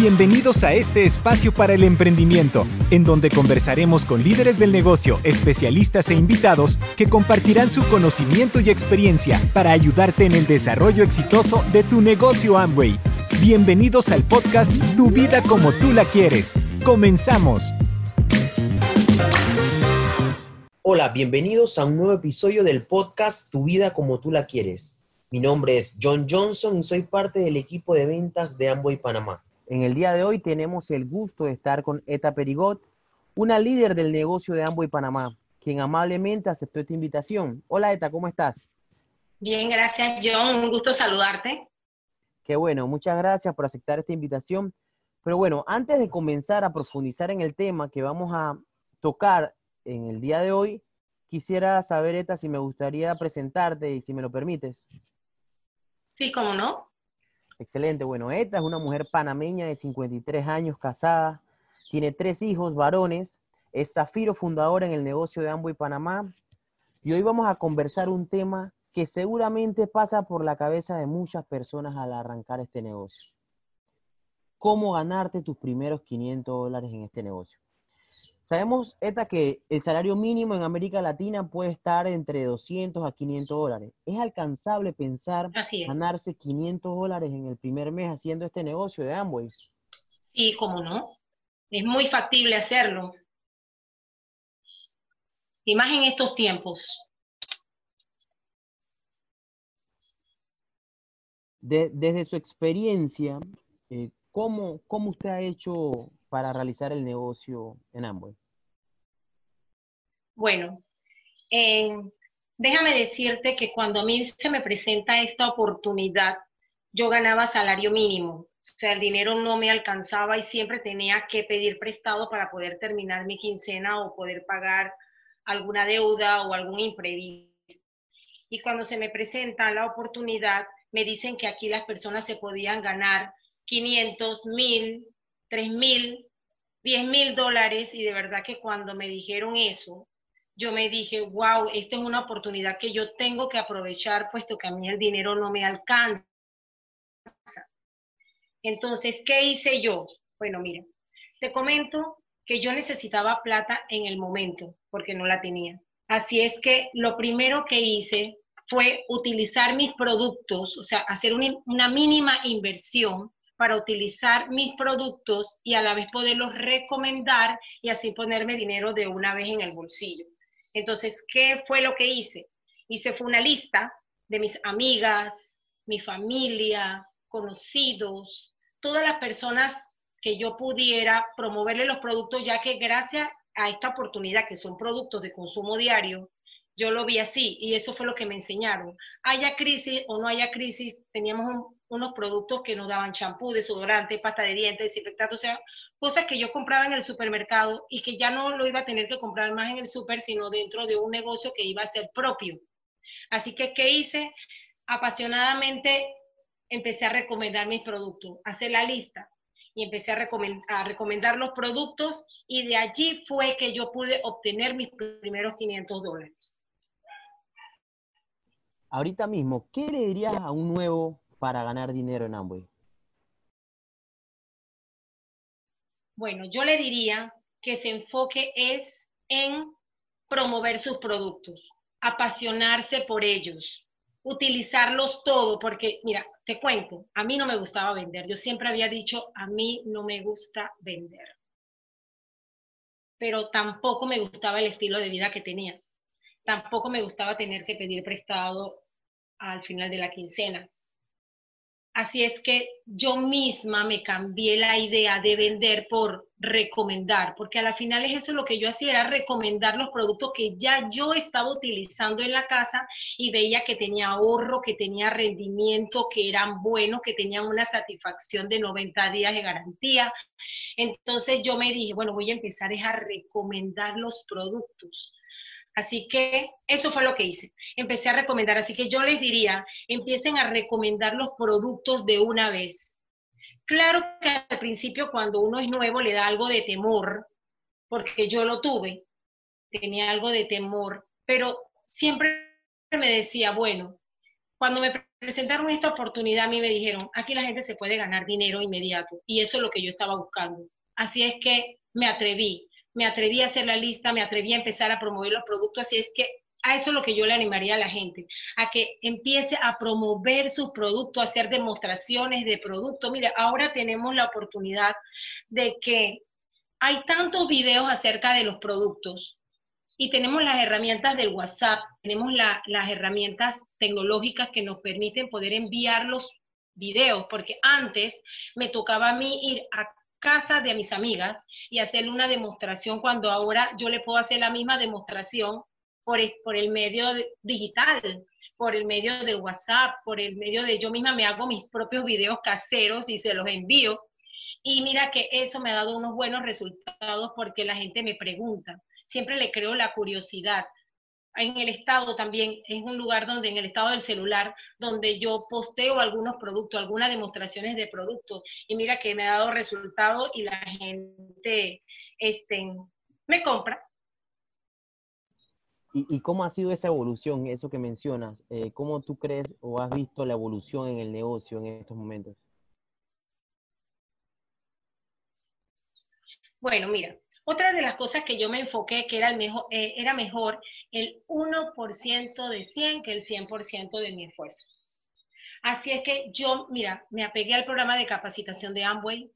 Bienvenidos a este espacio para el emprendimiento, en donde conversaremos con líderes del negocio, especialistas e invitados que compartirán su conocimiento y experiencia para ayudarte en el desarrollo exitoso de tu negocio Amway. Bienvenidos al podcast Tu vida como tú la quieres. Comenzamos. Hola, bienvenidos a un nuevo episodio del podcast Tu vida como tú la quieres. Mi nombre es John Johnson y soy parte del equipo de ventas de Amway Panamá. En el día de hoy tenemos el gusto de estar con Eta Perigot, una líder del negocio de Amway Panamá, quien amablemente aceptó esta invitación. Hola Eta, ¿cómo estás? Bien, gracias John, un gusto saludarte. Qué bueno, muchas gracias por aceptar esta invitación. Pero bueno, antes de comenzar a profundizar en el tema que vamos a tocar en el día de hoy, quisiera saber, Eta, si me gustaría presentarte y si me lo permites. Sí, cómo no. Excelente. Bueno, esta es una mujer panameña de 53 años, casada, tiene tres hijos varones, es Zafiro fundadora en el negocio de Amway Panamá. Y hoy vamos a conversar un tema que seguramente pasa por la cabeza de muchas personas al arrancar este negocio. ¿Cómo ganarte tus primeros 500 dólares en este negocio? Sabemos, Eta, que el salario mínimo en América Latina puede estar entre 200 a 500 dólares. ¿Es alcanzable pensar ganarse 500 dólares en el primer mes haciendo este negocio de Amway? Sí, cómo no. Es muy factible hacerlo. Y más en estos tiempos. desde su experiencia, eh, ¿cómo, ¿cómo usted ha hecho para realizar el negocio en Amway? Bueno, déjame decirte que cuando a mí se me presenta esta oportunidad, yo ganaba salario mínimo. O sea, el dinero no me alcanzaba y siempre tenía que pedir prestado para poder terminar mi quincena o poder pagar alguna deuda o algún imprevisto. Y cuando se me presenta la oportunidad, me dicen que aquí las personas se podían ganar 500, 1000, 3 mil, 10 mil dólares y de verdad que cuando me dijeron eso, yo me dije, wow, esta es una oportunidad que yo tengo que aprovechar puesto que a mí el dinero no me alcanza. Entonces, ¿qué hice yo? Bueno, mira, te comento que yo necesitaba plata en el momento porque no la tenía. Así es que lo primero que hice fue utilizar mis productos, o sea, hacer una, una mínima inversión para utilizar mis productos y a la vez poderlos recomendar y así ponerme dinero de una vez en el bolsillo. Entonces, ¿qué fue lo que hice? Hice fue una lista de mis amigas, mi familia, conocidos, todas las personas que yo pudiera promoverle los productos, ya que gracias a esta oportunidad, que son productos de consumo diario, yo lo vi así y eso fue lo que me enseñaron. Haya crisis o no haya crisis, teníamos unos productos que nos daban champú, desodorante, pasta de dientes, desinfectante, o sea, cosas que yo compraba en el supermercado y que ya no lo iba a tener que comprar más en el super, sino dentro de un negocio que iba a ser propio. Así que, ¿qué hice? Apasionadamente empecé a recomendar mis productos, hacer la lista y empecé a, recomendar, a recomendar los productos y de allí fue que yo pude obtener mis primeros 500 dólares ahorita mismo, ¿qué le dirías a un nuevo para ganar dinero en Amway? Bueno, yo le diría que se enfoque es en promover sus productos, apasionarse por ellos, utilizarlos todo, porque mira, te cuento, a mí no me gustaba vender, yo siempre había dicho, a mí no me gusta vender, pero tampoco me gustaba el estilo de vida que tenía tampoco me gustaba tener que pedir prestado al final de la quincena. Así es que yo misma me cambié la idea de vender por recomendar, porque a la final es eso lo que yo hacía, era recomendar los productos que ya yo estaba utilizando en la casa y veía que tenía ahorro, que tenía rendimiento, que eran buenos, que tenían una satisfacción de 90 días de garantía. Entonces yo me dije, bueno, voy a empezar a recomendar los productos Así que eso fue lo que hice. Empecé a recomendar. Así que yo les diría, empiecen a recomendar los productos de una vez. Claro que al principio cuando uno es nuevo le da algo de temor, porque yo lo tuve, tenía algo de temor, pero siempre me decía, bueno, cuando me presentaron esta oportunidad, a mí me dijeron, aquí la gente se puede ganar dinero inmediato y eso es lo que yo estaba buscando. Así es que me atreví, me atreví a hacer la lista, me atreví a empezar a promover los productos, así es que a eso es lo que yo le animaría a la gente, a que empiece a promover sus productos, a hacer demostraciones de productos. Mira, ahora tenemos la oportunidad de que hay tantos videos acerca de los productos y tenemos las herramientas del WhatsApp, tenemos las herramientas tecnológicas que nos permiten poder enviar los videos, porque antes me tocaba a mí ir a casa de mis amigas y hacerle una demostración cuando ahora yo le puedo hacer la misma demostración por el, por el medio digital, por el medio del WhatsApp, por el medio de yo misma me hago mis propios videos caseros y se los envío. Y mira que eso me ha dado unos buenos resultados porque la gente me pregunta. Siempre le creo la curiosidad en el estado también, es un lugar donde en el estado del celular, donde yo posteo algunos productos, algunas demostraciones de productos, y mira que me ha dado resultado y la gente este, me compra. ¿Y, cómo ha sido esa evolución, eso que mencionas? Eh, ¿Cómo tú crees o has visto la evolución en el negocio en estos momentos? Bueno, mira, otra de las cosas que yo me enfoqué que era, el mejor, eh, era mejor el 1% de 100 que el 100% de mi esfuerzo. Así es que yo, mira, me apegué al programa de capacitación de Amway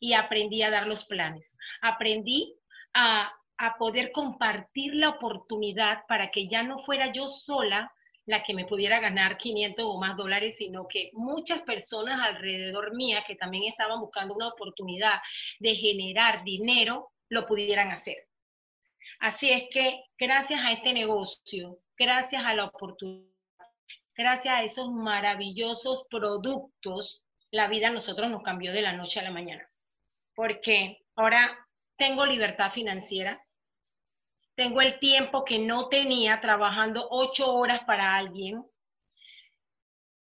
y aprendí a dar los planes. Aprendí a, a poder compartir la oportunidad para que ya no fuera yo sola la que me pudiera ganar 500 o más dólares, sino que muchas personas alrededor mía que también estaban buscando una oportunidad de generar dinero, lo pudieran hacer. Así es que gracias a este negocio, gracias a la oportunidad, gracias a esos maravillosos productos, la vida a nosotros nos cambió de la noche a la mañana. Porque ahora tengo libertad financiera, tengo el tiempo que no tenía trabajando ocho horas para alguien.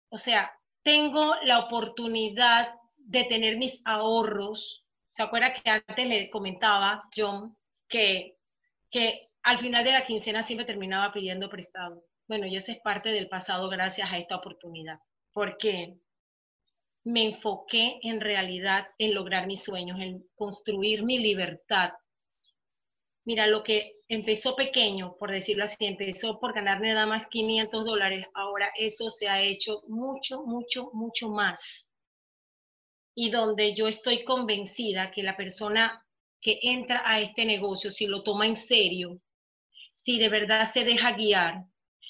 O sea, tengo la oportunidad de tener mis ahorros, ¿Se acuerda que antes le comentaba, John, que, que al final de la quincena siempre terminaba pidiendo prestado? Bueno, y eso es parte del pasado gracias a esta oportunidad, porque me enfoqué en realidad en lograr mis sueños, en construir mi libertad. Mira, lo que empezó pequeño, por decirlo así, empezó por ganarme nada más 500 dólares, ahora eso se ha hecho mucho, mucho, mucho más y donde yo estoy convencida que la persona que entra a este negocio, si lo toma en serio, si de verdad se deja guiar,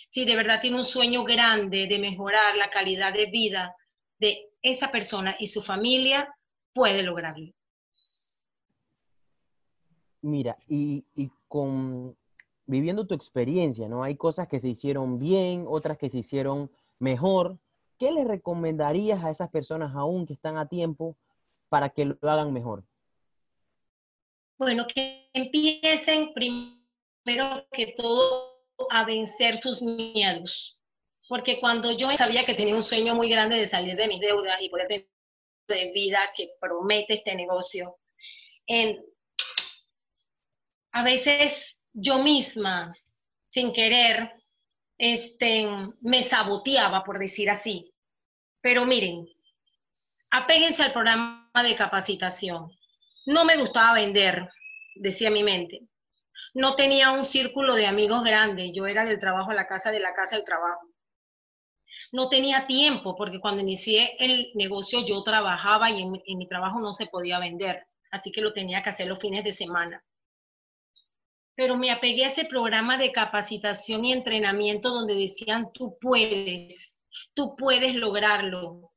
si de verdad tiene un sueño grande de mejorar la calidad de vida de esa persona y su familia, puede lograrlo. Mira, y, y con viviendo tu experiencia, ¿no? Hay cosas que se hicieron bien, otras que se hicieron mejor, ¿qué le recomendarías a esas personas aún que están a tiempo para que lo hagan mejor? Bueno, que empiecen primero que todo a vencer sus miedos. Porque cuando yo sabía que tenía un sueño muy grande de salir de mis deudas y poder tener de vida que promete este negocio, a veces yo misma, sin querer, este, me saboteaba, por decir así. Pero miren, apéguense al programa de capacitación. No me gustaba vender, decía mi mente. No tenía un círculo de amigos grande. Yo era del trabajo a la casa, de la casa al trabajo. No tenía tiempo porque cuando inicié el negocio yo trabajaba y en, en mi trabajo no se podía vender. Así que lo tenía que hacer los fines de semana pero me apegué a ese programa de capacitación y entrenamiento donde decían, tú puedes, tú puedes lograrlo.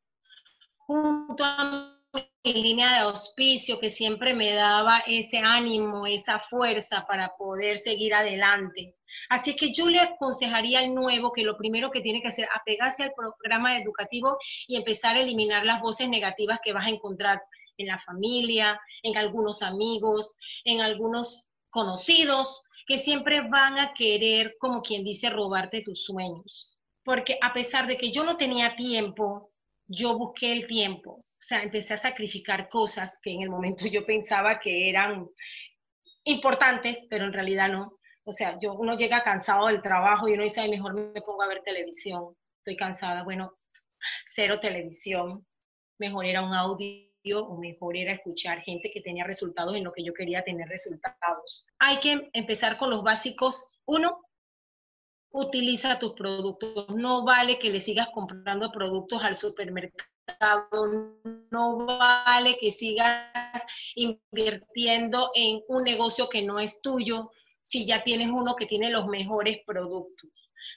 Junto a mi línea de auspicio que siempre me daba ese ánimo, esa fuerza para poder seguir adelante. Así que yo le aconsejaría al nuevo que lo primero que tiene que hacer, apegarse al programa educativo y empezar a eliminar las voces negativas que vas a encontrar en la familia, en algunos amigos, en algunos conocidos, que siempre van a querer, como quien dice, robarte tus sueños porque a pesar de que yo no tenía tiempo, yo busqué el tiempo, o sea, empecé a sacrificar cosas que en el momento yo pensaba que eran importantes, pero en realidad no. O sea, yo uno llega cansado del trabajo y uno dice, mejor me pongo a ver televisión. estoy cansada. Bueno, cero televisión, mejor era un audio o mejor era escuchar gente que tenía resultados en lo que yo quería tener resultados. Hay que empezar con los básicos. Uno, utiliza tus productos. No vale que le sigas comprando productos al supermercado. No vale que sigas invirtiendo en un negocio que no es tuyo si ya tienes uno que tiene los mejores productos.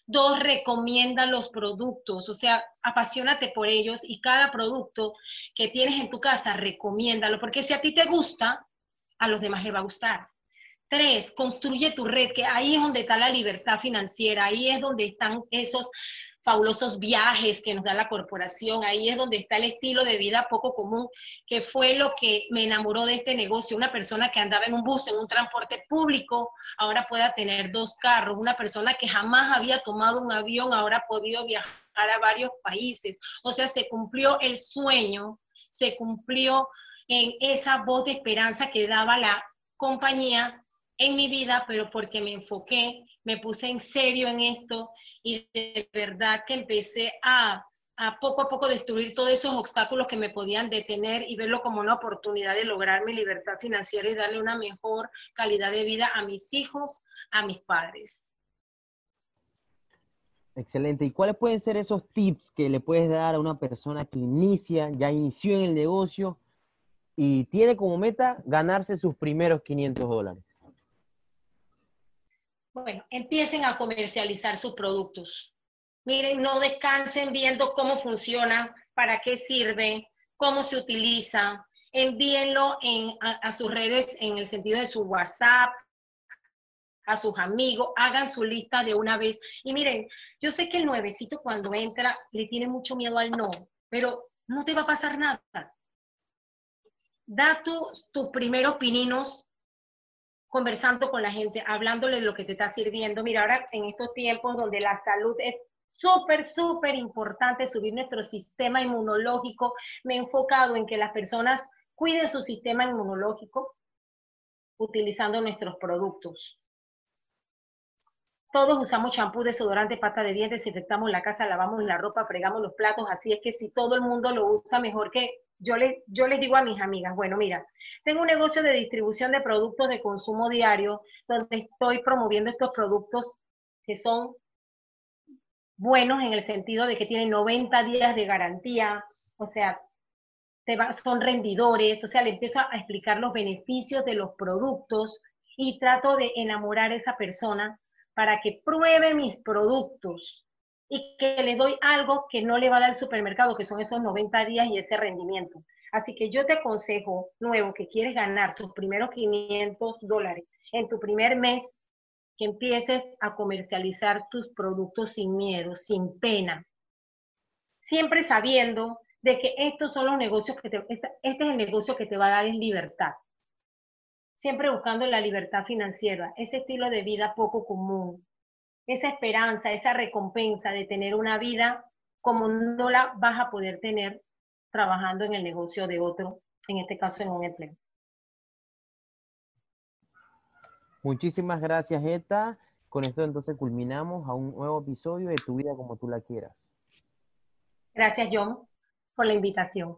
Dos, recomienda los productos, o sea, apasionate por ellos y cada producto que tienes en tu casa, recomiéndalo, porque si a ti te gusta, a los demás les va a gustar. Tres, construye tu red, que ahí es donde está la libertad financiera, ahí es donde están esos fabulosos viajes que nos da la corporación, ahí es donde está el estilo de vida poco común, que fue lo que me enamoró de este negocio. Una persona que andaba en un bus, en un transporte público, ahora pueda tener dos carros. Una persona que jamás había tomado un avión, ahora ha podido viajar a varios países. O sea, se cumplió el sueño, se cumplió en esa voz de esperanza que daba la compañía en mi vida, pero porque me enfoqué me puse en serio en esto y de verdad que empecé a, poco a poco destruir todos esos obstáculos que me podían detener y verlo como una oportunidad de lograr mi libertad financiera y darle una mejor calidad de vida a mis hijos, a mis padres. Excelente. ¿Y cuáles pueden ser esos tips que le puedes dar a una persona que inicia, ya inició en el negocio y tiene como meta ganarse sus primeros 500 dólares? Bueno, empiecen a comercializar sus productos. Miren, no descansen viendo cómo funciona, para qué sirve, cómo se utiliza. Envíenlo a, sus redes en el sentido de su WhatsApp, a sus amigos, hagan su lista de una vez. Y miren, yo sé que el nuevecito cuando entra le tiene mucho miedo al no, pero no te va a pasar nada. Da tus primeros pininos conversando con la gente, hablándole de lo que te está sirviendo. Mira, ahora en estos tiempos donde la salud es súper, súper importante, subir nuestro sistema inmunológico, me he enfocado en que las personas cuiden su sistema inmunológico utilizando nuestros productos. Todos usamos champú, desodorante, pasta de dientes, desinfectamos la casa, lavamos la ropa, fregamos los platos, así es que si todo el mundo lo usa mejor que yo, yo les digo a mis amigas, bueno, mira, tengo un negocio de distribución de productos de consumo diario donde estoy promoviendo estos productos que son buenos en el sentido de que tienen 90 días de garantía, o sea, son rendidores, o sea, le empiezo a explicar los beneficios de los productos y trato de enamorar a esa persona para que pruebe mis productos y que le doy algo que no le va a dar el supermercado, que son esos 90 días y ese rendimiento. Así que yo te aconsejo, nuevo, que quieres ganar tus primeros 500 dólares en tu primer mes, que empieces a comercializar tus productos sin miedo, sin pena. Siempre sabiendo de que estos son los negocios que te, este, este es el negocio que te va a dar en libertad siempre buscando la libertad financiera, ese estilo de vida poco común, esa esperanza, esa recompensa de tener una vida como no la vas a poder tener trabajando en el negocio de otro, en este caso en un empleo. Muchísimas gracias, Eta. Con esto entonces culminamos a un nuevo episodio de Tu vida como tú la quieras. Gracias, John, por la invitación.